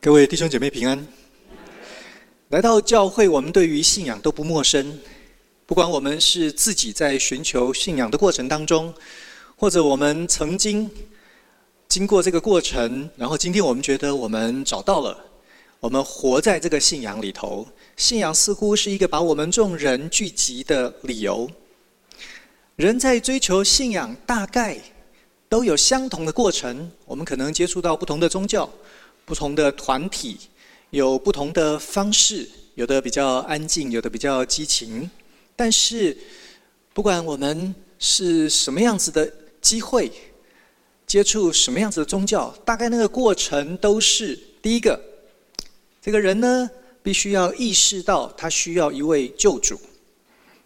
各位弟兄姐妹平安。来到教会，我们对于信仰都不陌生。不管我们是自己在寻求信仰的过程当中，或者我们曾经经过这个过程，然后今天我们觉得我们找到了，我们活在这个信仰里头。信仰似乎是一个把我们众人聚集的理由。人在追求信仰，大概都有相同的过程。我们可能接触到不同的宗教。不同的团体有不同的方式，有的比较安静，有的比较激情。但是，不管我们是什么样子的机会，接触什么样子的宗教，大概那个过程都是：第一个，这个人呢，必须要意识到他需要一位救主。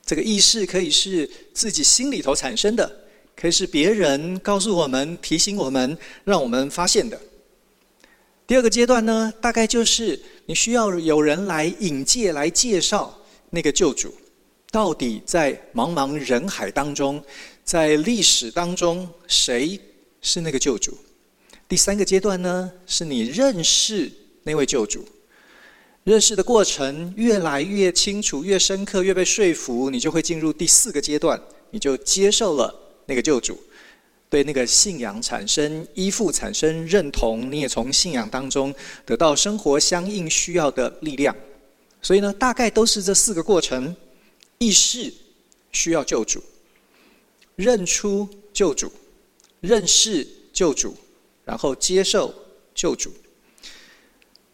这个意识可以是自己心里头产生的，可以是别人告诉我们、提醒我们、让我们发现的。第二个阶段呢，大概就是你需要有人来引介、来介绍那个救主，到底在茫茫人海当中，在历史当中，谁是那个救主？第三个阶段呢，是你认识那位救主，认识的过程越来越清楚、越深刻、越被说服，你就会进入第四个阶段，你就接受了那个救主。对那个信仰产生依附、产生认同，你也从信仰当中得到生活相应需要的力量。所以呢，大概都是这四个过程：意识需要救主，认出救主，认识救主，然后接受救主。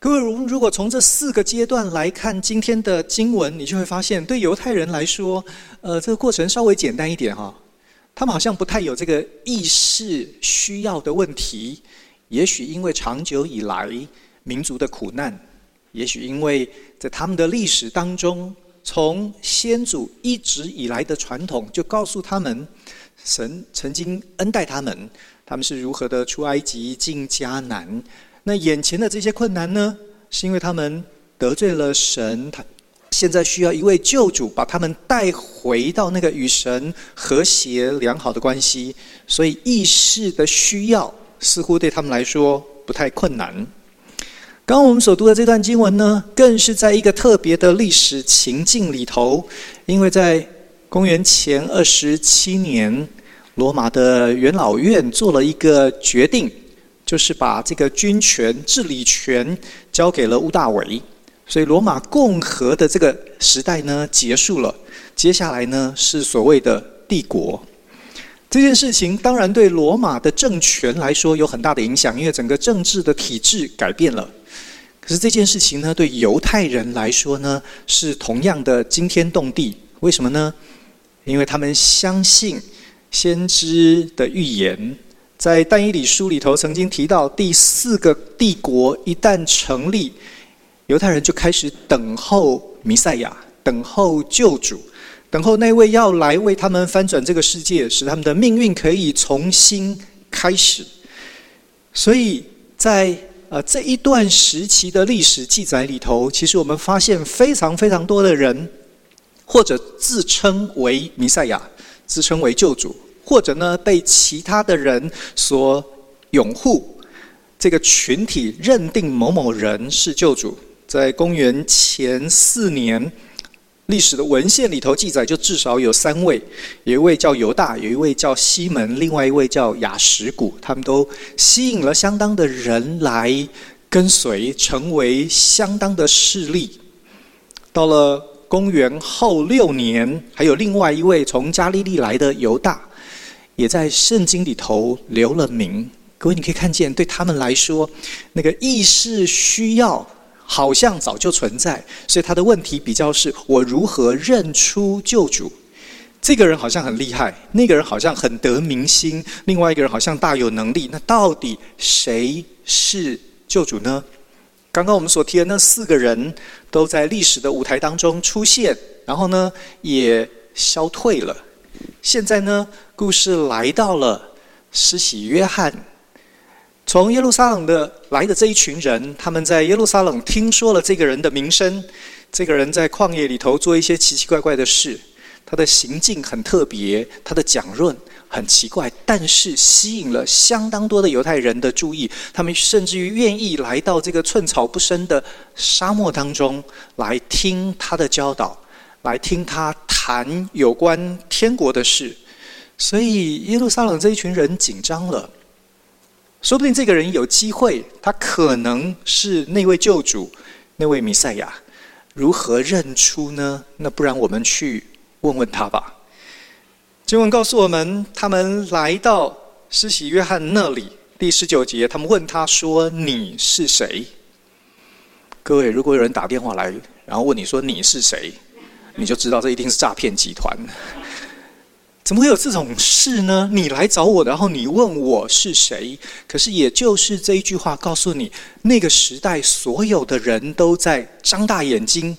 各位，如如果从这四个阶段来看今天的经文，你就会发现，对犹太人来说，呃，这个过程稍微简单一点哈。他们好像不太有这个意识需要的问题，也许因为长久以来民族的苦难，也许因为在他们的历史当中，从先祖一直以来的传统就告诉他们，神曾经恩待他们，他们是如何的出埃及进迦南。那眼前的这些困难呢，是因为他们得罪了神，他。现在需要一位救主，把他们带回到那个与神和谐良好的关系。所以意识的需要似乎对他们来说不太困难。刚刚我们所读的这段经文呢，更是在一个特别的历史情境里头，因为在公元前二十七年，罗马的元老院做了一个决定，就是把这个军权、治理权交给了屋大维。所以，罗马共和的这个时代呢，结束了。接下来呢，是所谓的帝国。这件事情当然对罗马的政权来说有很大的影响，因为整个政治的体制改变了。可是这件事情呢，对犹太人来说呢，是同样的惊天动地。为什么呢？因为他们相信先知的预言，在但以理书里头曾经提到，第四个帝国一旦成立。犹太人就开始等候弥赛亚，等候救主，等候那位要来为他们翻转这个世界，使他们的命运可以重新开始。所以在呃这一段时期的历史记载里头，其实我们发现非常非常多的人，或者自称为弥赛亚，自称为救主，或者呢被其他的人所拥护，这个群体认定某某人是救主。在公元前四年，历史的文献里头记载，就至少有三位，有一位叫犹大，有一位叫西门，另外一位叫雅什古，他们都吸引了相当的人来跟随，成为相当的势力。到了公元后六年，还有另外一位从加利利来的犹大，也在圣经里头留了名。各位，你可以看见，对他们来说，那个意识需要。好像早就存在，所以他的问题比较是：我如何认出救主？这个人好像很厉害，那个人好像很得民心，另外一个人好像大有能力。那到底谁是救主呢？刚刚我们所提的那四个人都在历史的舞台当中出现，然后呢也消退了。现在呢，故事来到了施洗约翰。从耶路撒冷的来的这一群人，他们在耶路撒冷听说了这个人的名声，这个人在旷野里头做一些奇奇怪怪的事，他的行径很特别，他的讲论很奇怪，但是吸引了相当多的犹太人的注意。他们甚至于愿意来到这个寸草不生的沙漠当中来听他的教导，来听他谈有关天国的事。所以耶路撒冷这一群人紧张了。说不定这个人有机会，他可能是那位救主，那位弥赛亚。如何认出呢？那不然我们去问问他吧。经文告诉我们，他们来到施洗约翰那里，第十九节，他们问他说：“你是谁？”各位，如果有人打电话来，然后问你说你是谁，你就知道这一定是诈骗集团。怎么会有这种事呢？你来找我，然后你问我是谁？可是也就是这一句话告诉你，那个时代所有的人都在张大眼睛，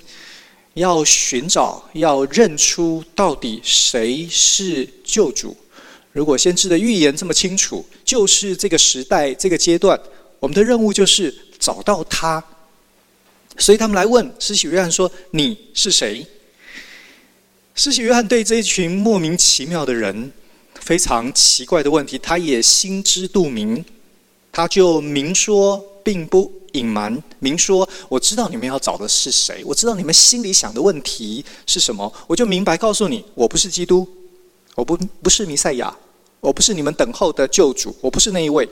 要寻找，要认出到底谁是救主。如果先知的预言这么清楚，就是这个时代这个阶段，我们的任务就是找到他。所以他们来问施洗约翰说：“你是谁？”施洗约翰对这一群莫名其妙的人非常奇怪的问题，他也心知肚明，他就明说，并不隐瞒，明说：“我知道你们要找的是谁，我知道你们心里想的问题是什么，我就明白告诉你，我不是基督，我不不是弥赛亚，我不是你们等候的救主，我不是那一位。”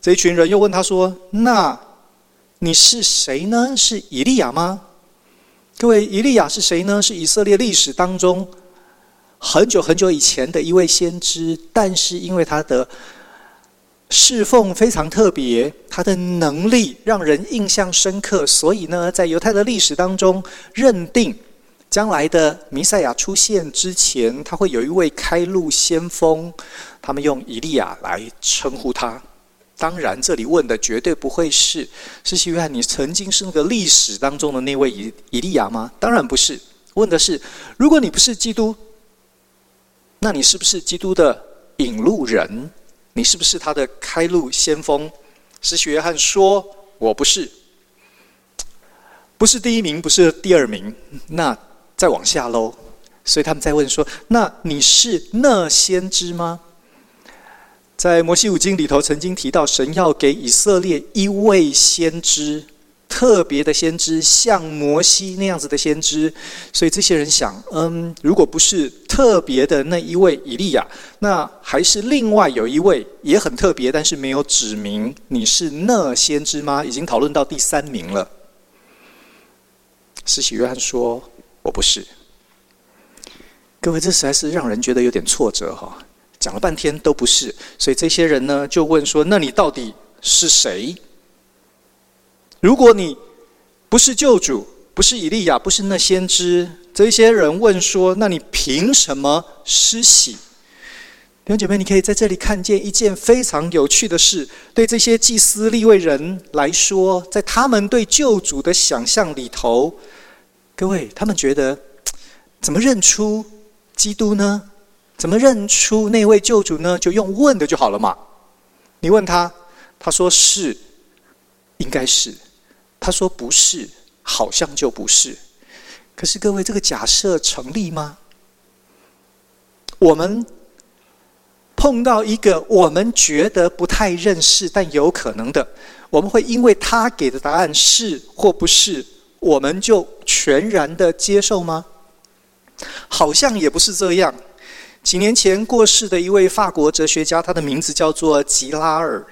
这一群人又问他说：“那你是谁呢？是以利亚吗？”各位，以利亚是谁呢？是以色列历史当中很久很久以前的一位先知，但是因为他的侍奉非常特别，他的能力让人印象深刻，所以呢，在犹太的历史当中，认定将来的弥赛亚出现之前，他会有一位开路先锋，他们用以利亚来称呼他。当然，这里问的绝对不会是施洗约翰，你曾经是那个历史当中的那位以以利亚吗？当然不是。问的是，如果你不是基督，那你是不是基督的引路人？你是不是他的开路先锋？施洗约翰说：“我不是，不是第一名，不是第二名。”那再往下喽。所以他们在问说：“那你是那先知吗？”在摩西五经里头，曾经提到神要给以色列一位先知，特别的先知，像摩西那样子的先知。所以这些人想，嗯，如果不是特别的那一位以利亚，那还是另外有一位也很特别，但是没有指明你是那先知吗？已经讨论到第三名了。施洗约翰说：“我不是。”各位，这实在是让人觉得有点挫折哈。讲了半天都不是，所以这些人呢就问说：“那你到底是谁？如果你不是救主，不是以利亚，不是那先知，这些人问说：那你凭什么施洗？”弟兄姐妹，你可以在这里看见一件非常有趣的事。对这些祭司立位人来说，在他们对救主的想象里头，各位，他们觉得怎么认出基督呢？怎么认出那位救主呢？就用问的就好了嘛。你问他，他说是，应该是；他说不是，好像就不是。可是各位，这个假设成立吗？我们碰到一个我们觉得不太认识但有可能的，我们会因为他给的答案是或不是，我们就全然的接受吗？好像也不是这样。几年前过世的一位法国哲学家，他的名字叫做吉拉尔。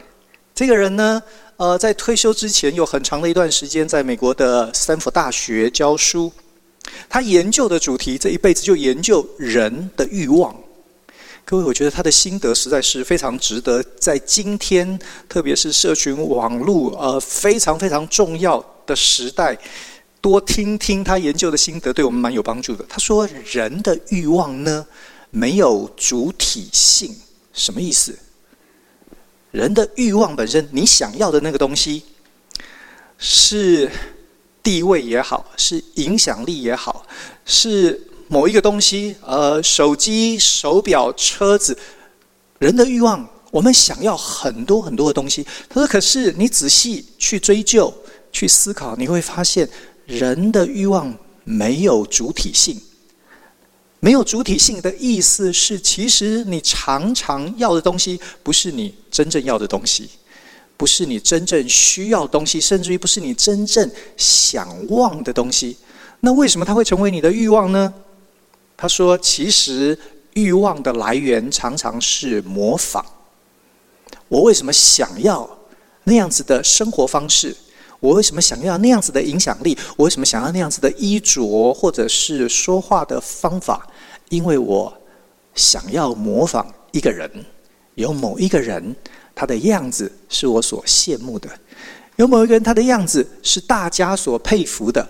这个人呢，呃，在退休之前有很长的一段时间在美国的斯坦福大学教书。他研究的主题，这一辈子就研究人的欲望。各位，我觉得他的心得实在是非常值得在今天，特别是社群网络呃非常非常重要的时代，多听听他研究的心得，对我们蛮有帮助的。他说，人的欲望呢，没有主体性，什么意思？人的欲望本身，你想要的那个东西，是地位也好，是影响力也好，是某一个东西，呃，手机、手表、车子。人的欲望，我们想要很多很多的东西。他说：“可是你仔细去追究、去思考，你会发现，人的欲望没有主体性。”没有主体性的意思是，其实你常常要的东西，不是你真正要的东西，不是你真正需要的东西，甚至于不是你真正想望的东西。那为什么它会成为你的欲望呢？他说，其实欲望的来源常常是模仿。我为什么想要那样子的生活方式？我为什么想要那样子的影响力？我为什么想要那样子的衣着，或者是说话的方法？因为我想要模仿一个人，有某一个人他的样子是我所羡慕的，有某一个人他的样子是大家所佩服的、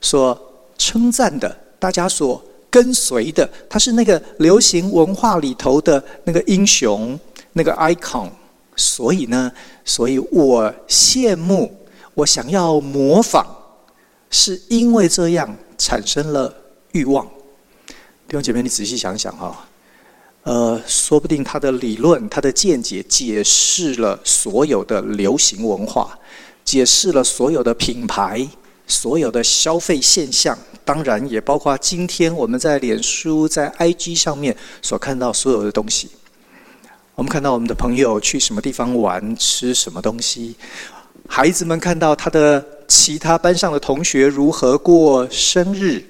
所称赞的、大家所跟随的，他是那个流行文化里头的那个英雄、那个 icon。所以呢，所以我羡慕。我想要模仿，是因为这样产生了欲望。弟兄姐妹，你仔细想想哈，呃，说不定他的理论、他的见解解释了所有的流行文化，解释了所有的品牌、所有的消费现象，当然也包括今天我们在脸书、在 IG 上面所看到所有的东西。我们看到我们的朋友去什么地方玩，吃什么东西。孩子们看到他的其他班上的同学如何过生日，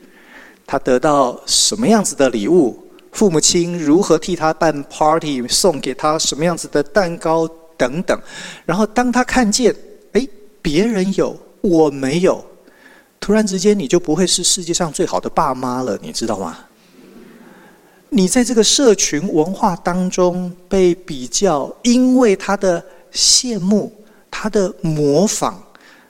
他得到什么样子的礼物，父母亲如何替他办 party，送给他什么样子的蛋糕等等。然后当他看见，哎，别人有，我没有，突然之间你就不会是世界上最好的爸妈了，你知道吗？你在这个社群文化当中被比较，因为他的羡慕。他的模仿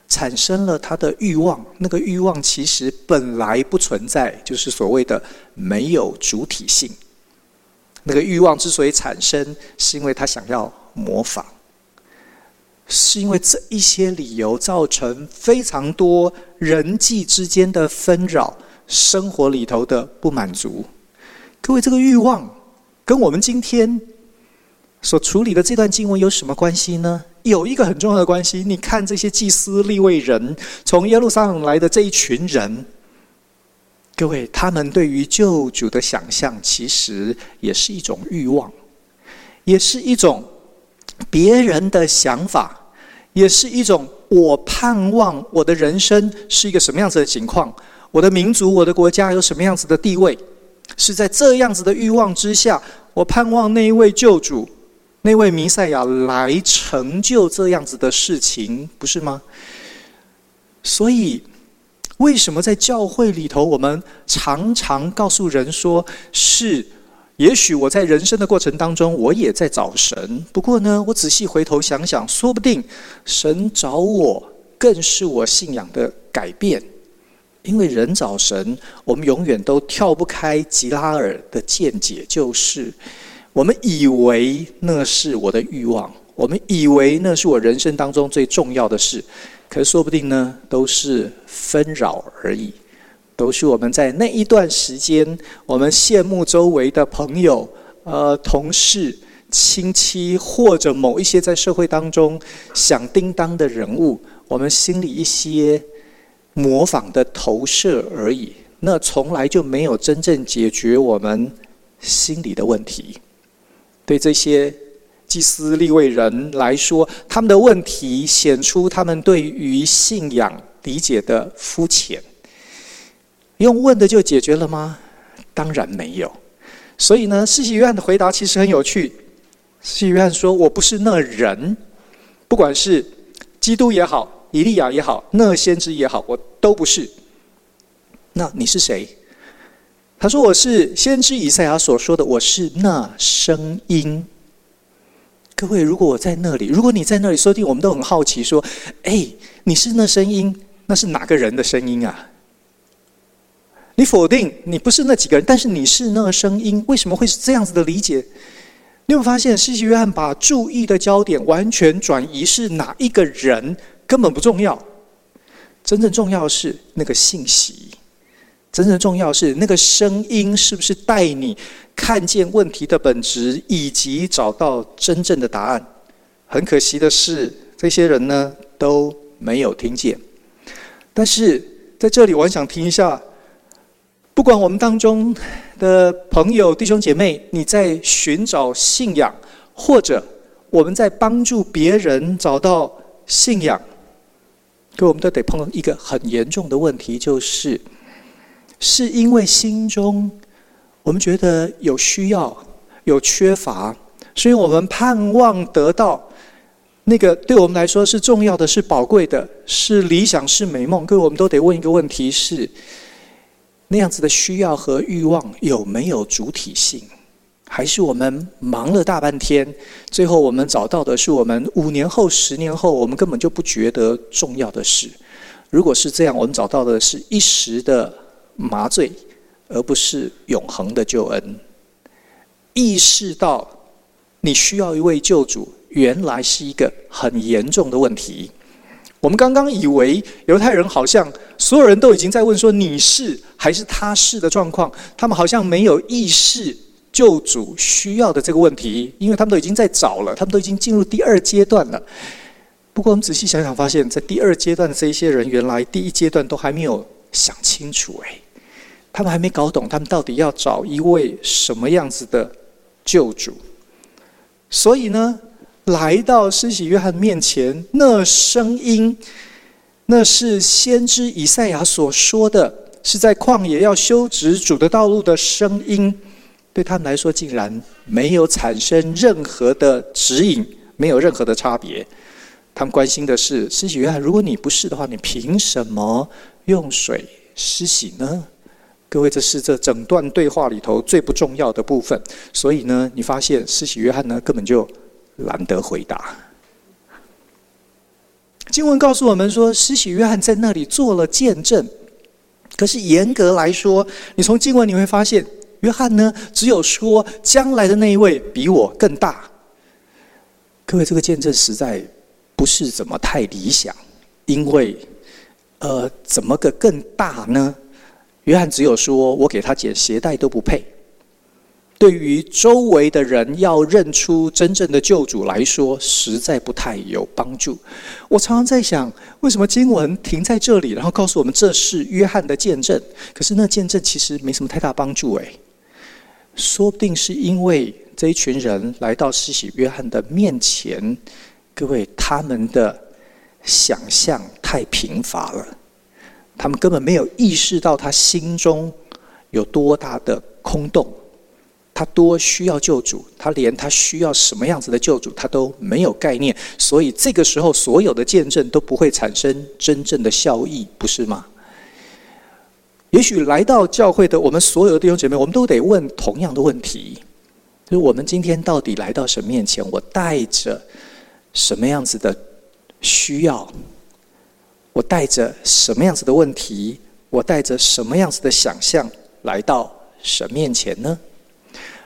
产生了他的欲望，那个欲望其实本来不存在，就是所谓的没有主体性。那个欲望之所以产生，是因为他想要模仿，是因为这一些理由造成非常多人际之间的纷扰，生活里头的不满足。各位，这个欲望跟我们今天所处理的这段经文有什么关系呢？有一个很重要的关系，你看这些祭司立位人从耶路撒冷来的这一群人，各位，他们对于救主的想象，其实也是一种欲望，也是一种别人的想法，也是一种我盼望我的人生是一个什么样子的情况，我的民族、我的国家有什么样子的地位，是在这样子的欲望之下，我盼望那一位救主。那位弥赛亚来成就这样子的事情，不是吗？所以，为什么在教会里头，我们常常告诉人说：是，也许我在人生的过程当中，我也在找神。不过呢，我仔细回头想想，说不定神找我，更是我信仰的改变。因为人找神，我们永远都跳不开吉拉尔的见解，就是。我们以为那是我的欲望，我们以为那是我人生当中最重要的事，可是说不定呢，都是纷扰而已，都是我们在那一段时间，我们羡慕周围的朋友、呃同事、亲戚，或者某一些在社会当中响叮当的人物，我们心里一些模仿的投射而已，那从来就没有真正解决我们心里的问题。对这些祭司立位人来说，他们的问题显出他们对于信仰理解的肤浅。用问的就解决了吗？当然没有。所以呢，施洗约翰的回答其实很有趣。施洗约翰说：“我不是那人，不管是基督也好，以利亚也好，那先知也好，我都不是。那你是谁？”他说：“我是先知以赛亚所说的，我是那声音。各位，如果我在那里，如果你在那里，说不定我们都很好奇，说：‘哎，你是那声音？那是哪个人的声音啊？’你否定你不是那几个人，但是你是那声音，为什么会是这样子的理解？你有发现，西西约翰把注意的焦点完全转移，是哪一个人根本不重要，真正重要的是那个信息。”真正重要是那个声音是不是带你看见问题的本质，以及找到真正的答案？很可惜的是，这些人呢都没有听见。但是在这里，我很想听一下不管我们当中的朋友、弟兄姐妹，你在寻找信仰，或者我们在帮助别人找到信仰，可我们都得碰到一个很严重的问题，就是是因为心中我们觉得有需要、有缺乏，所以我们盼望得到。那个对我们来说是重要的，是宝贵的，是理想，是美梦。各位，我们都得问一个问题：是那样子的需要和欲望有没有主体性？还是我们忙了大半天，最后我们找到的是我们五年后、十年后我们根本就不觉得重要的事？如果是这样，我们找到的是一时的麻醉，而不是永恒的救恩。意识到你需要一位救主。原来是一个很严重的问题。我们刚刚以为犹太人好像所有人都已经在问说，你是还是他是的状况，他们好像没有意识救主需要的这个问题，因为他们都已经在找了，他们都已经进入第二阶段了。不过我们仔细想想，发现，在第二阶段的这一些人，原来第一阶段都还没有想清楚，哎，他们还没搞懂，他们到底要找一位什么样子的救主。所以呢，来到施洗约翰面前，那声音，那是先知以赛亚所说的，是在旷野要修直主的道路的声音，对他们来说，竟然没有产生任何的指引，没有任何的差别。他们关心的是，施洗约翰，如果你不是的话，你凭什么用水施洗呢？各位，这是这整段对话里头最不重要的部分。所以呢，你发现施洗约翰呢，根本就。懒得回答。经文告诉我们说，施洗约翰在那里做了见证。可是严格来说，你从经文你会发现，约翰呢，只有说将来的那一位比我更大。各位，这个见证实在不是怎么太理想，因为，呃，怎么个更大呢？约翰只有说我给他剪鞋带都不配。对于周围的人要认出真正的救主来说，实在不太有帮助。我常常在想，为什么经文停在这里，然后告诉我们这是约翰的见证？可是那见证其实没什么太大帮助。诶，说不定是因为这一群人来到施洗约翰的面前，各位他们的想象太贫乏了，他们根本没有意识到他心中有多大的空洞。他多需要救主，他连他需要什么样子的救主，他都没有概念，所以这个时候所有的见证都不会产生真正的效益，不是吗？也许来到教会的我们所有的弟兄姐妹，我们都得问同样的问题：就是我们今天到底来到神面前，我带着什么样子的需要？我带着什么样子的问题？我带着什么样子的想象来到神面前呢？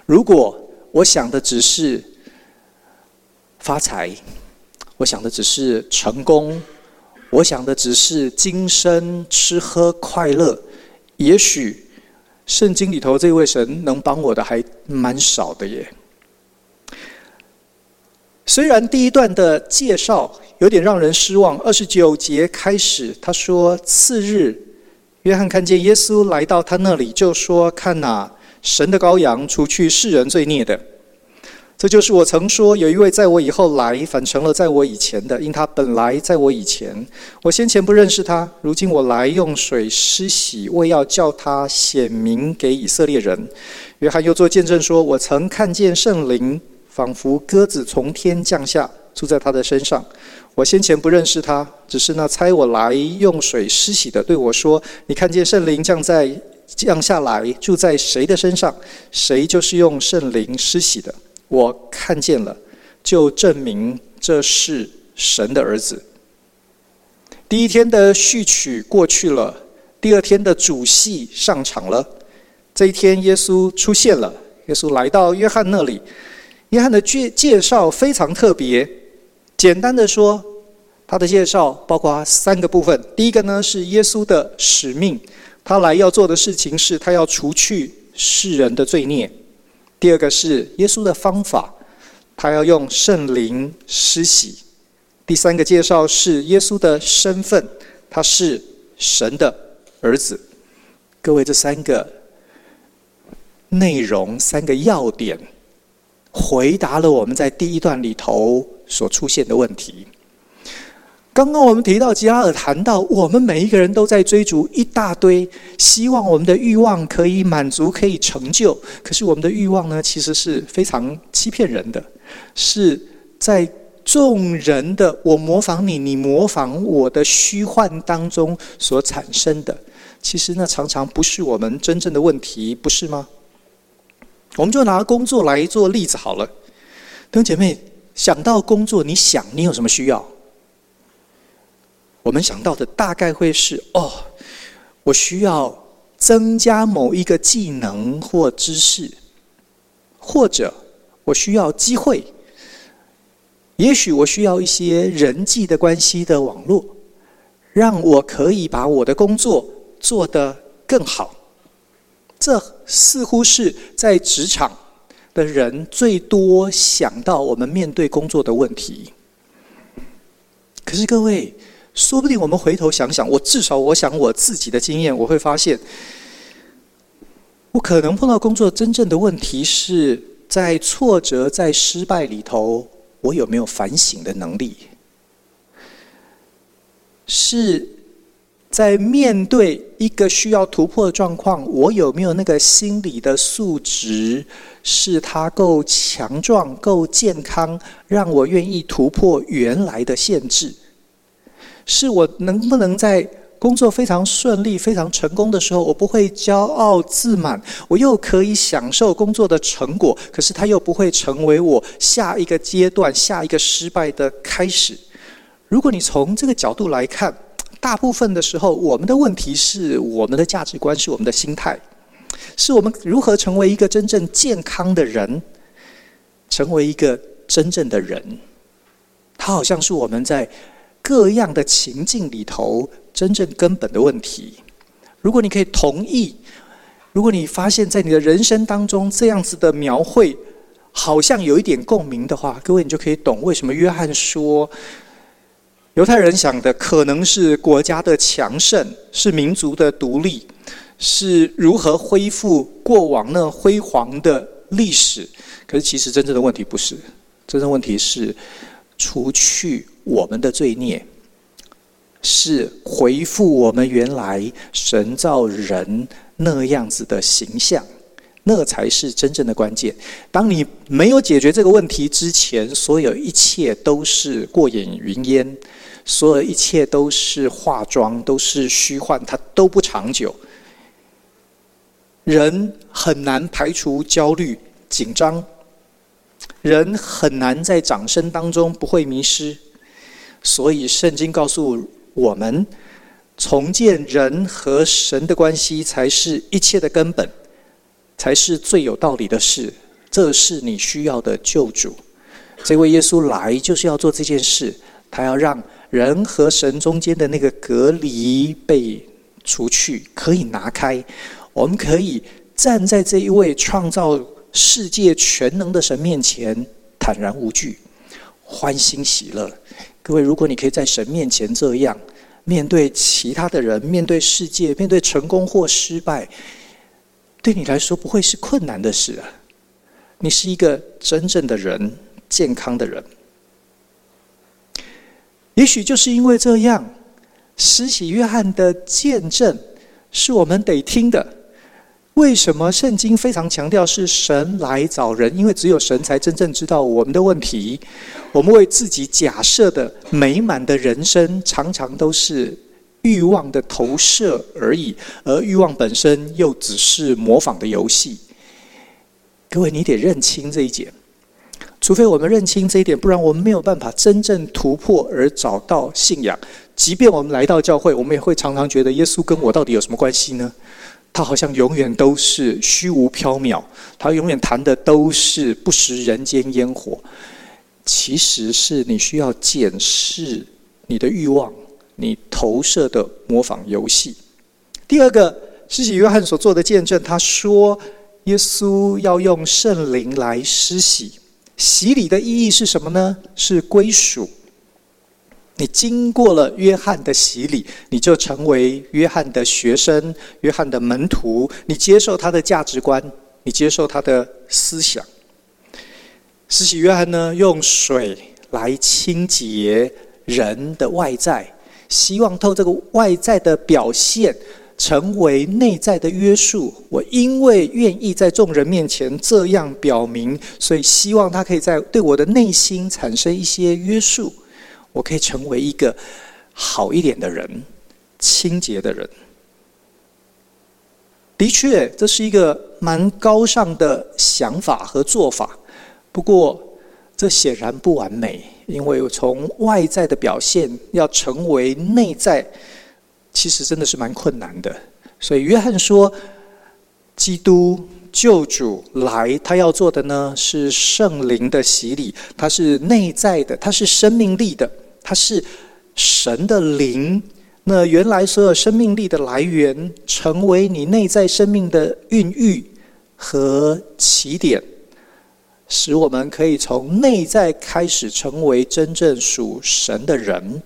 如果我想的只是发财，我想的只是成功，我想的只是今生吃喝快乐，也许圣经里头这位神能帮我的还蛮少的耶。虽然第一段的介绍有点让人失望，二十九节开始他说：“次日，约翰看见耶稣来到他那里，就说：‘看哪。’”神的羔羊，除去世人罪孽的，这就是我曾说，有一位在我以后来，反成了在我以前的，因他本来在我以前。我先前不认识他，如今我来用水施洗，为要叫他显明给以色列人。约翰又作见证说：“我曾看见圣灵仿佛鸽子从天降下，住在他的身上。我先前不认识他，只是那差我来用水施洗的对我说：你看见圣灵降在。”降下来住在谁的身上，谁就是用圣灵施洗的。我看见了，就证明这是神的儿子。第一天的序曲过去了，第二天的主戏上场了。这一天，耶稣出现了，耶稣来到约翰那里。约翰的介介绍非常特别，简单的说，他的介绍包括三个部分。第一个呢，是耶稣的使命。他来要做的事情是，他要除去世人的罪孽。第二个是耶稣的方法，他要用圣灵施洗。第三个介绍是耶稣的身份，他是神的儿子。各位，这三个内容、三个要点，回答了我们在第一段里头所出现的问题。刚刚我们提到，吉拉尔谈到，我们每一个人都在追逐一大堆，希望我们的欲望可以满足，可以成就。可是我们的欲望呢，其实是非常欺骗人的，是在众人的“我模仿你，你模仿我”的虚幻当中所产生的。其实那常常不是我们真正的问题，不是吗？我们就拿工作来做例子好了。弟兄姐妹，想到工作，你想你有什么需要？我们想到的大概会是：哦，我需要增加某一个技能或知识，或者我需要机会，也许我需要一些人际的关系的网络，让我可以把我的工作做得更好。这似乎是在职场的人最多想到我们面对工作的问题。可是各位。说不定我们回头想想，我至少我想我自己的经验，我会发现，我可能碰到工作真正的问题是在挫折、在失败里头，我有没有反省的能力？是在面对一个需要突破的状况，我有没有那个心理的素质，是它够强壮、够健康，让我愿意突破原来的限制？是我能不能在工作非常顺利、非常成功的时候，我不会骄傲自满，我又可以享受工作的成果，可是它又不会成为我下一个阶段、下一个失败的开始。如果你从这个角度来看，大部分的时候，我们的问题是我们的价值观，是我们的心态，是我们如何成为一个真正健康的人，成为一个真正的人。它好像是我们在。各样的情境里头，真正根本的问题，如果你可以同意，如果你发现在你的人生当中这样子的描绘，好像有一点共鸣的话，各位你就可以懂为什么约翰说，犹太人想的可能是国家的强盛，是民族的独立，是如何恢复过往那辉煌的历史。可是其实真正的问题不是，真正问题是除去。我们的罪孽是回复我们原来神造人那样子的形象，那才是真正的关键。当你没有解决这个问题之前，所有一切都是过眼云烟，所有一切都是化妆，都是虚幻，它都不长久。人很难排除焦虑、紧张，人很难在掌声当中不会迷失。所以，圣经告诉我们，重建人和神的关系才是一切的根本，才是最有道理的事。这是你需要的救主。这位耶稣来就是要做这件事，他要让人和神中间的那个隔离被除去，可以拿开。我们可以站在这一位创造世界全能的神面前，坦然无惧，欢欣喜乐。各位，如果你可以在神面前这样面对其他的人、面对世界、面对成功或失败，对你来说不会是困难的事啊！你是一个真正的人，健康的人。也许就是因为这样，施洗约翰的见证是我们得听的。为什么圣经非常强调是神来找人？因为只有神才真正知道我们的问题。我们为自己假设的美满的人生，常常都是欲望的投射而已，而欲望本身又只是模仿的游戏。各位，你得认清这一点。除非我们认清这一点，不然我们没有办法真正突破而找到信仰。即便我们来到教会，我们也会常常觉得耶稣跟我到底有什么关系呢？他好像永远都是虚无缥缈，他永远谈的都是不食人间烟火。其实是你需要检视你的欲望，你投射的模仿游戏。第二个，施洗约翰所做的见证，他说耶稣要用圣灵来施洗，洗礼的意义是什么呢？是归属。你经过了约翰的洗礼，你就成为约翰的学生、约翰的门徒。你接受他的价值观，你接受他的思想。施洗约翰呢，用水来清洁人的外在，希望透这个外在的表现，成为内在的约束。我因为愿意在众人面前这样表明，所以希望他可以在对我的内心产生一些约束，我可以成为一个好一点的人，清洁的人。的确，这是一个蛮高尚的想法和做法。不过，这显然不完美，因为从外在的表现要成为内在，其实真的是蛮困难的。所以，约翰说，基督救主来，他要做的呢是圣灵的洗礼，他是内在的，他是生命力的，他是神的灵。那原来所有生命力的来源，成为你内在生命的孕育和起点，使我们可以从内在开始成为真正属神的人。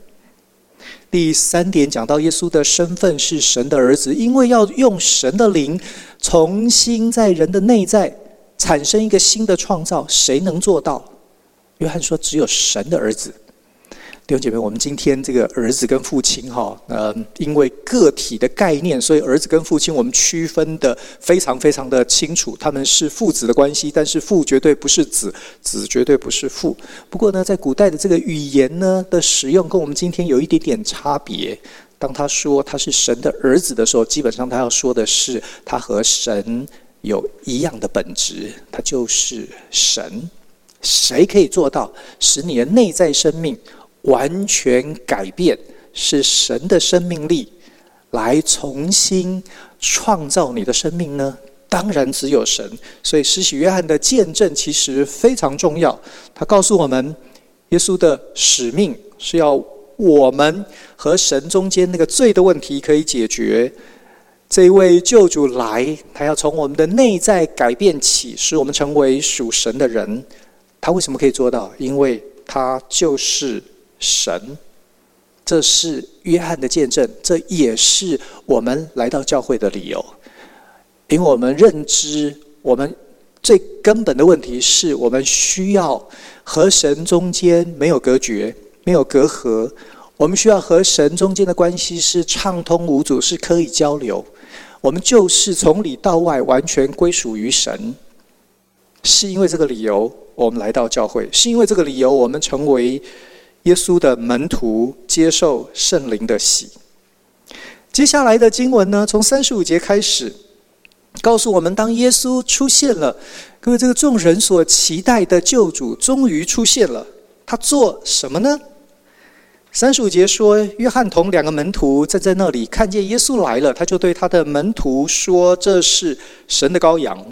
第三点讲到耶稣的身份是神的儿子，因为要用神的灵重新在人的内在产生一个新的创造，谁能做到？约翰说，只有神的儿子。弟兄姐妹，我们今天这个儿子跟父亲，哈，呃，因为个体的概念，所以儿子跟父亲我们区分得非常非常的清楚，他们是父子的关系，但是父绝对不是子，子绝对不是父。不过呢，在古代的这个语言呢的使用，跟我们今天有一点点差别。当他说他是神的儿子的时候，基本上他要说的是他和神有一样的本质，他就是神。谁可以做到使你的内在生命完全改变，是神的生命力来重新创造你的生命呢？当然只有神。所以施洗约翰的见证其实非常重要。他告诉我们，耶稣的使命是要我们和神中间那个罪的问题可以解决。这一位救主来，他要从我们的内在改变起，使我们成为属神的人。他为什么可以做到？因为他就是。神，这是约翰的见证，这也是我们来到教会的理由。因为我们认知，我们最根本的问题是我们需要和神中间没有隔绝，没有隔阂。我们需要和神中间的关系是畅通无阻，是可以交流。我们就是从里到外完全归属于神。是因为这个理由，我们来到教会；是因为这个理由，我们成为。耶稣的门徒接受圣灵的洗。接下来的经文呢，从三十五节开始，告诉我们，当耶稣出现了，各位这个众人所期待的救主终于出现了。他做什么呢？三十五节说，约翰同两个门徒站在那里，看见耶稣来了，他就对他的门徒说：“这是神的羔羊。”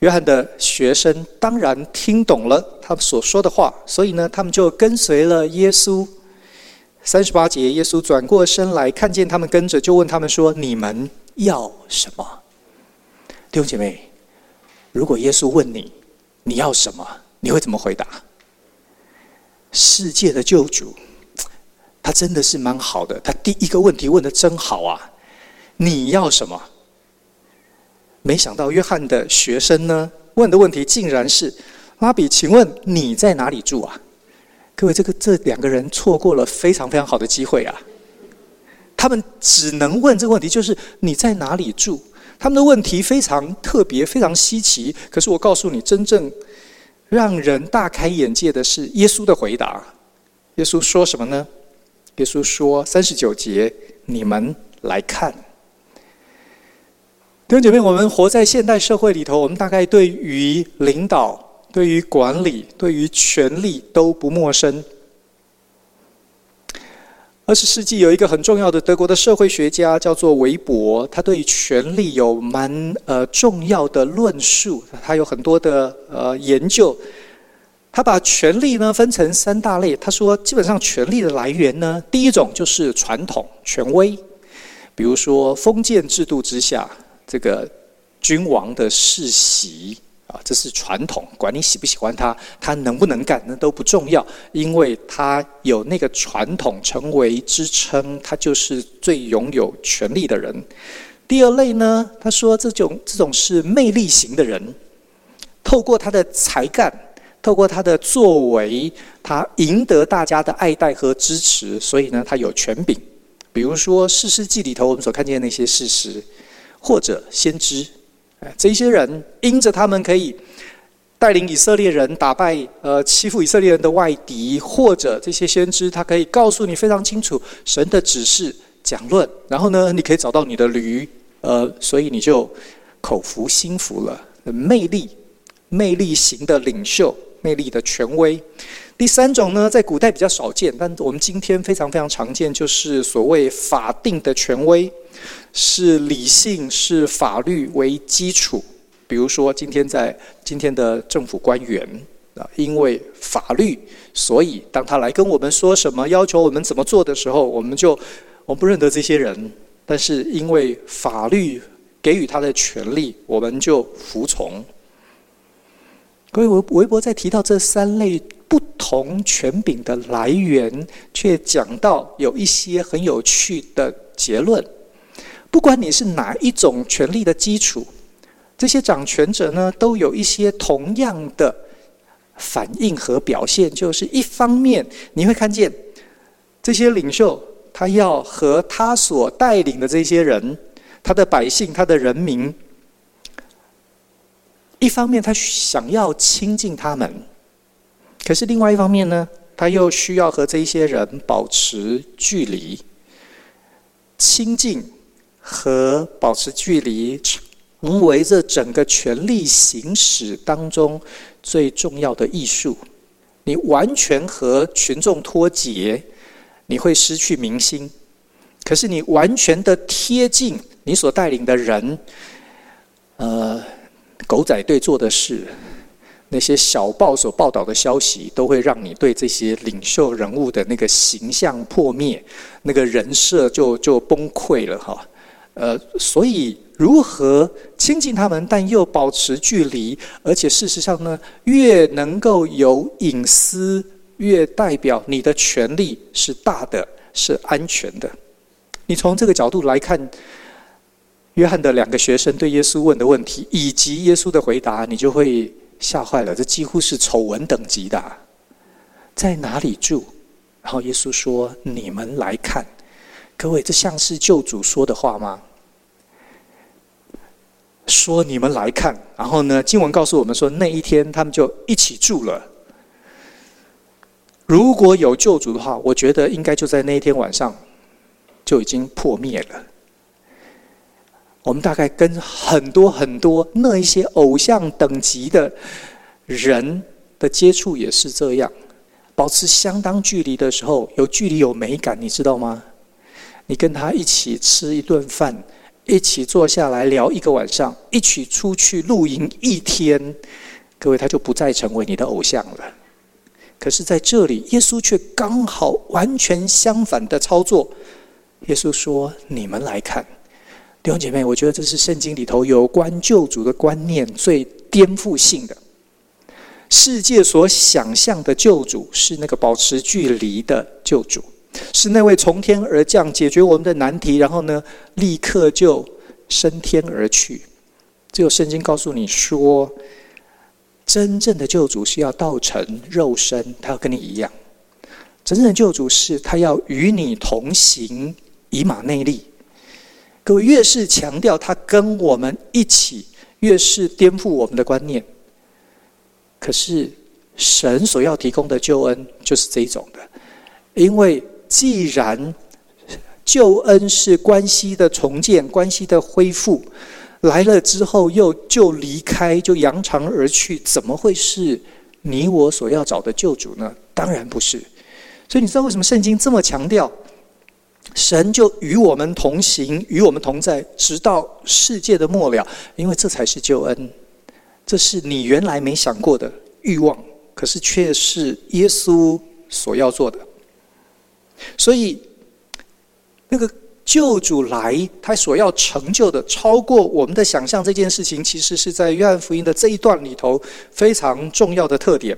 约翰的学生当然听懂了他所说的话，所以呢，他们就跟随了耶稣。三十八节，耶稣转过身来，看见他们跟着，就问他们说：“你们要什么？”弟兄姐妹，如果耶稣问你你要什么，你会怎么回答？世界的救主，他真的是蛮好的。他第一个问题问的真好啊！你要什么？没想到约翰的学生呢，问的问题竟然是：“拉比，请问你在哪里住啊？”各位，这个这两个人错过了非常非常好的机会啊！他们只能问这个问题，就是你在哪里住？他们的问题非常特别，非常稀奇。可是我告诉你，真正让人大开眼界的是耶稣的回答。耶稣说什么呢？耶稣说三十九节：“你们来看。”弟兄姐妹，我们活在现代社会里头，我们大概对于领导、对于管理、对于权力都不陌生。二十世纪有一个很重要的德国的社会学家叫做韦伯，他对权力有蛮呃重要的论述，他有很多的呃研究。他把权力呢分成三大类，他说基本上权力的来源呢，第一种就是传统权威，比如说封建制度之下。这个君王的世袭啊，这是传统，管你喜不喜欢他，他能不能干，那都不重要，因为他有那个传统成为支撑，他就是最拥有权力的人。第二类呢，他说这种这种是魅力型的人，透过他的才干，透过他的作为，他赢得大家的爱戴和支持，所以呢，他有权柄。比如说《士师记》里头我们所看见的那些事实，或者先知，哎，这些人因着他们可以带领以色列人打败呃欺负以色列人的外敌，或者这些先知他可以告诉你非常清楚神的指示讲论，然后呢，你可以找到你的驴。呃，所以你就口服心服了，魅力、魅力型的领袖，魅力的权威。第三种呢，在古代比较少见，但我们今天非常非常常见，就是所谓法定的权威，是理性、是法律为基础。比如说，今天在今天的政府官员啊，因为法律，所以当他来跟我们说什么，要求我们怎么做的时候，我们就我不认得这些人。但是因为法律给予他的权利，我们就服从。各位，韦韦伯在提到这三类不同权柄的来源，却讲到有一些很有趣的结论。不管你是哪一种权力的基础，这些掌权者呢，都有一些同样的反应和表现，就是一方面你会看见这些领袖。他要和他所带领的这些人，他的百姓、他的人民，一方面他想要亲近他们，可是另外一方面呢，他又需要和这些人保持距离。亲近和保持距离，成为这整个权力行使当中最重要的艺术。你完全和群众脱节。你会失去民心，可是你完全的贴近你所带领的人，呃，狗仔队做的事，那些小报所报道的消息，都会让你对这些领袖人物的那个形象破灭，那个人设就就崩溃了哈。呃，所以如何亲近他们，但又保持距离，而且事实上呢，越能够有隐私。越代表你的权利是大的，是安全的。你从这个角度来看，约翰的两个学生对耶稣问的问题，以及耶稣的回答，你就会吓坏了。这几乎是丑闻等级的。在哪里住？然后耶稣说：“你们来看。”各位，这像是救主说的话吗？说你们来看。然后呢，经文告诉我们说，那一天他们就一起住了。如果有救主的话，我觉得应该就在那一天晚上就已经破灭了。我们大概跟很多很多那一些偶像等级的人的接触也是这样，保持相当距离的时候，有距离有美感，你知道吗？你跟他一起吃一顿饭，一起坐下来聊一个晚上，一起出去露营一天，各位他就不再成为你的偶像了。可是，在这里，耶稣却刚好完全相反的操作。耶稣说：“你们来看，弟兄姐妹，我觉得这是圣经里头有关救主的观念最颠覆性的。世界所想象的救主是那个保持距离的救主，是那位从天而降解决我们的难题，然后呢，立刻就升天而去。只有圣经告诉你说。”真正的救主是要道成肉身，他要跟你一样。真正的救主是他要与你同行，以马内利。各位越是强调他跟我们一起，越是颠覆我们的观念。可是神所要提供的救恩就是这一种的，因为既然救恩是关系的重建，关系的恢复。来了之后又就离开，就扬长而去，怎么会是你我所要找的救主呢？当然不是。所以你知道为什么圣经这么强调，神就与我们同行，与我们同在，直到世界的末了？因为这才是救恩，这是你原来没想过的欲望，可是却是耶稣所要做的。所以那个。救主来，他所要成就的超过我们的想象。这件事情其实是在约翰福音的这一段里头非常重要的特点。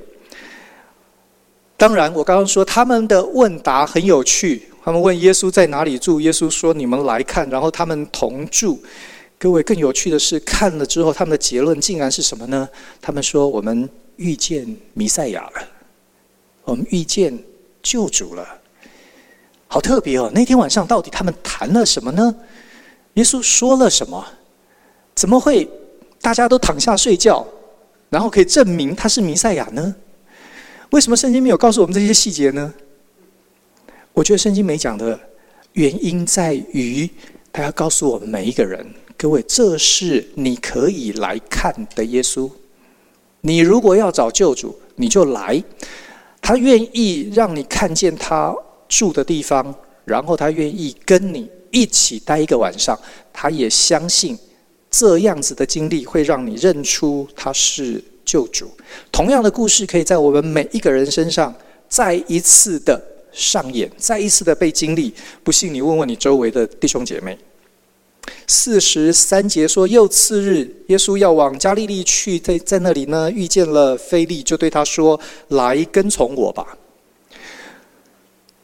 当然，我刚刚说他们的问答很有趣，他们问耶稣在哪里住，耶稣说：“你们来看。”然后他们同住。各位，更有趣的是，看了之后，他们的结论竟然是什么呢？他们说：“我们遇见弥赛亚了，我们遇见救主了。”好特别哦！那天晚上到底他们谈了什么呢？耶稣说了什么？怎么会大家都躺下睡觉，然后可以证明他是弥赛亚呢？为什么圣经没有告诉我们这些细节呢？我觉得圣经没讲的原因在于，他要告诉我们每一个人，各位，这是你可以来看的耶稣。你如果要找救主，你就来。他愿意让你看见他住的地方，然后他愿意跟你一起待一个晚上。他也相信这样子的经历会让你认出他是救主。同样的故事可以在我们每一个人身上再一次的。上演，再一次的被经历。不信你问问你周围的弟兄姐妹。四十三节说，又次日，耶稣要往加利利去，在在那里呢，遇见了腓利，就对他说：“来跟从我吧。”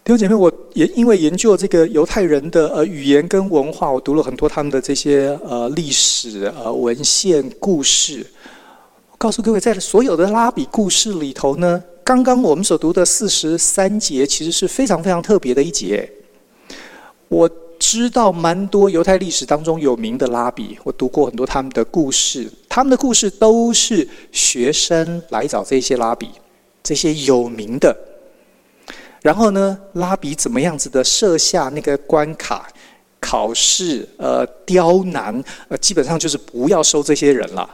弟兄姐妹，我也因为研究这个犹太人的呃语言跟文化，我读了很多他们的这些呃历史呃文献故事。告诉各位，在所有的拉比故事里头呢。刚刚我们所读的四十三节，其实是非常非常特别的一节。我知道蛮多犹太历史当中有名的拉比，我读过很多他们的故事，他们的故事都是学生来找这些拉比，这些有名的。然后呢，拉比怎么样子的设下那个关卡、考试、呃刁难，呃基本上就是不要收这些人了。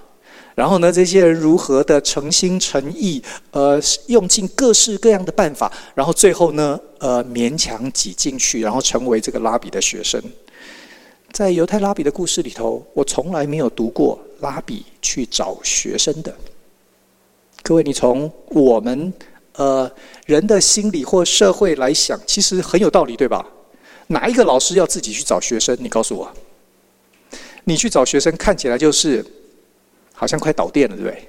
然后呢，这些人如何的诚心诚意，呃，用尽各式各样的办法，然后最后呢，呃，勉强挤进去，然后成为这个拉比的学生。在犹太拉比的故事里头，我从来没有读过拉比去找学生的。各位，你从我们呃人的心理或社会来想，其实很有道理，对吧？哪一个老师要自己去找学生？你告诉我，你去找学生，看起来就是。好像快倒电了，对不对？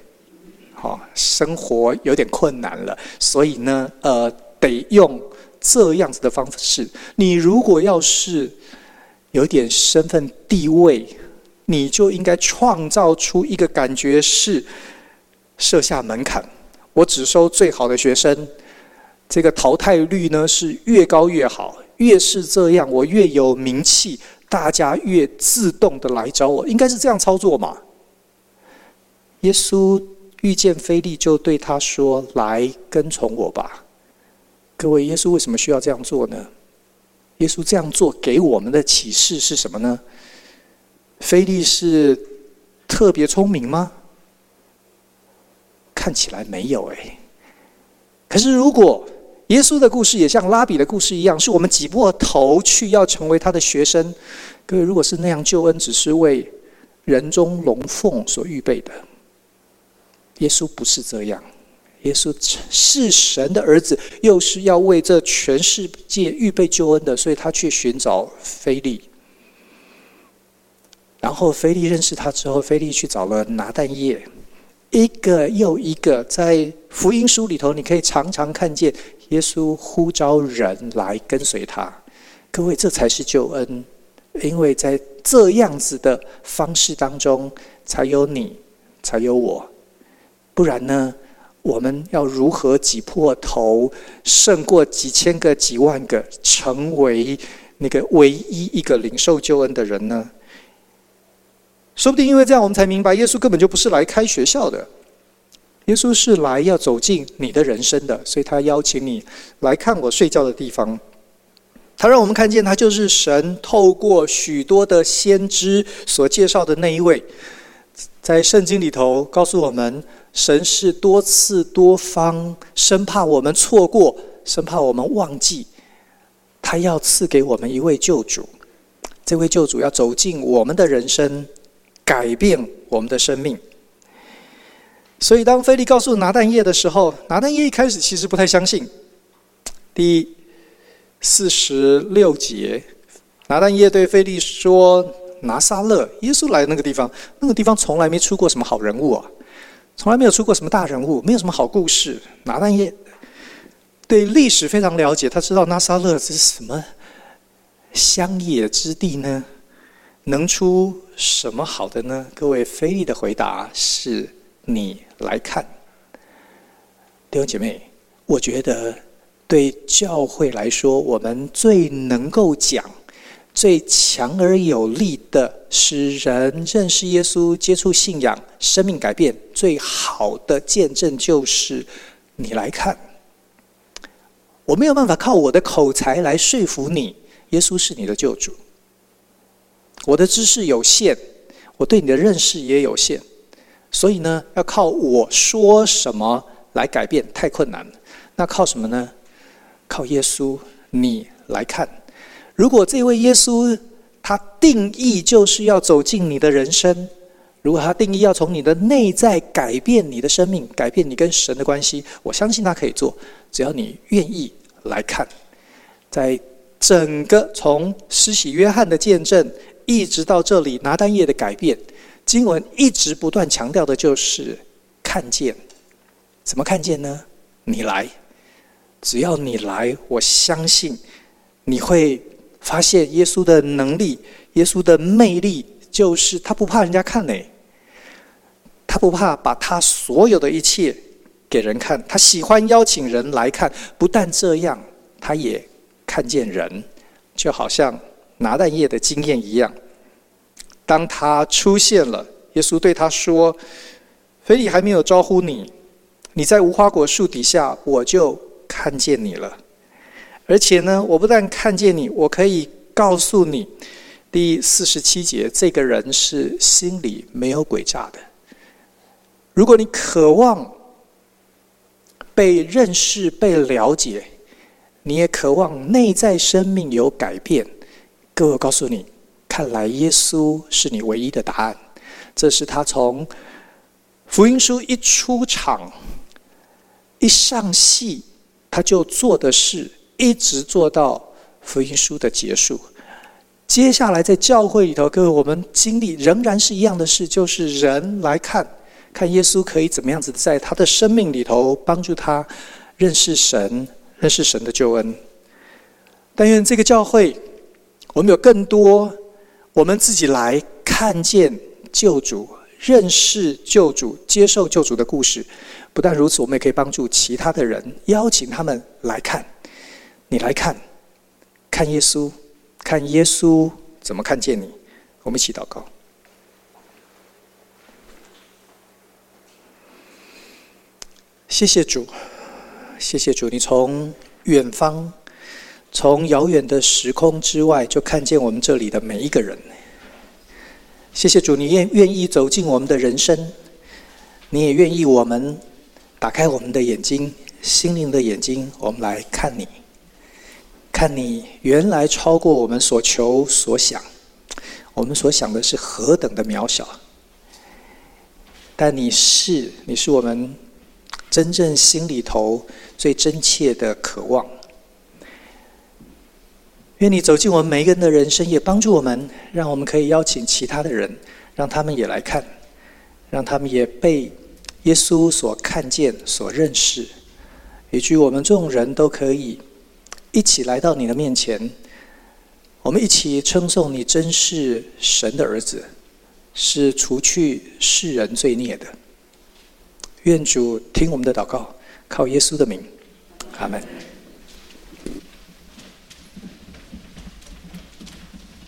好，生活有点困难了，所以呢，呃，得用这样子的方式。你如果要是有点身份地位，你就应该创造出一个感觉，是设下门槛。我只收最好的学生，这个淘汰率呢是越高越好。越是这样，我越有名气，大家越自动的来找我，应该是这样操作嘛？耶稣遇见菲利，就对他说：“来跟从我吧。”各位，耶稣为什么需要这样做呢？耶稣这样做给我们的启示是什么呢？菲利是特别聪明吗？看起来没有哎。可是，如果耶稣的故事也像拉比的故事一样，是我们挤破头去要成为他的学生，各位，如果是那样，救恩只是为人中龙凤所预备的。耶稣不是这样，耶稣是神的儿子，又是要为这全世界预备救恩的，所以他去寻找菲利。然后菲利认识他之后，菲利去找了拿但业，一个又一个，在福音书里头，你可以常常看见耶稣呼召人来跟随他。各位，这才是救恩，因为在这样子的方式当中，才有你，才有我。不然呢？我们要如何挤破头，胜过几千个、几万个，成为那个唯一一个领受救恩的人呢？说不定因为这样，我们才明白，耶稣根本就不是来开学校的，耶稣是来要走进你的人生的。所以他邀请你来看我睡觉的地方。他让我们看见，他就是神透过许多的先知所介绍的那一位，在圣经里头告诉我们。神是多次多方，生怕我们错过，生怕我们忘记，他要赐给我们一位救主。这位救主要走进我们的人生，改变我们的生命。所以，当菲利告诉拿但业的时候，拿但业一开始其实不太相信。第四十六节，拿但业对菲利说：“拿撒勒，耶稣来那个地方，那个地方从来没出过什么好人物啊。”从来没有出过什么大人物，没有什么好故事。拿但业对历史非常了解，他知道拿撒勒这是什么乡野之地呢？能出什么好的呢？各位，菲利的回答是：你来看。弟兄姐妹，我觉得对教会来说，我们最能够讲、最强而有力的，使人认识耶稣、接触信仰、生命改变最好的见证，就是你来看。我没有办法靠我的口才来说服你，耶稣是你的救主。我的知识有限，我对你的认识也有限，所以呢，要靠我说什么来改变太困难了。那靠什么呢？靠耶稣，你来看。如果这位耶稣他定义就是要走进你的人生，如果他定义要从你的内在改变你的生命，改变你跟神的关系，我相信他可以做，只要你愿意来看。在整个从施洗约翰的见证。一直到这里，拿单页的改变，经文一直不断强调的就是看见。怎么看见呢？你来，只要你来，我相信你会发现耶稣的能力，耶稣的魅力，就是他不怕人家看呢。他不怕把他所有的一切给人看，他喜欢邀请人来看。不但这样，他也看见人，就好像。拿蛋液的经验一样，当他出现了，耶稣对他说：“菲利还没有招呼你，你在无花果树底下，我就看见你了。而且呢，我不但看见你，我可以告诉你，第四十七节，这个人是心里没有诡诈的。如果你渴望被认识、被了解，你也渴望内在生命有改变。”各位，我告诉你，看来耶稣是你唯一的答案。这是他从福音书一出场、一上戏，他就做的事，一直做到福音书的结束。接下来在教会里头，各位，我们经历仍然是一样的事，就是人来看看耶稣可以怎么样子在他的生命里头帮助他认识神、认识神的救恩。但愿这个教会。我们有更多，我们自己来看见救主、认识救主、接受救主的故事。不但如此，我们也可以帮助其他的人，邀请他们来看。你来看，看耶稣，看耶稣怎么看见你。我们一起祷告。谢谢主，谢谢主，你从远方。从遥远的时空之外，就看见我们这里的每一个人。谢谢主，你愿愿意走进我们的人生，你也愿意我们打开我们的眼睛，心灵的眼睛，我们来看你，看你原来超过我们所求所想，我们所想的是何等的渺小，但你是，你是我们真正心里头最真切的渴望。愿你走进我们每一个人的人生，也帮助我们，让我们可以邀请其他的人，让他们也来看，让他们也被耶稣所看见、所认识，以及我们众人都可以一起来到你的面前，我们一起称颂你真是神的儿子，是除去世人罪孽的。愿主听我们的祷告，靠耶稣的名，阿门。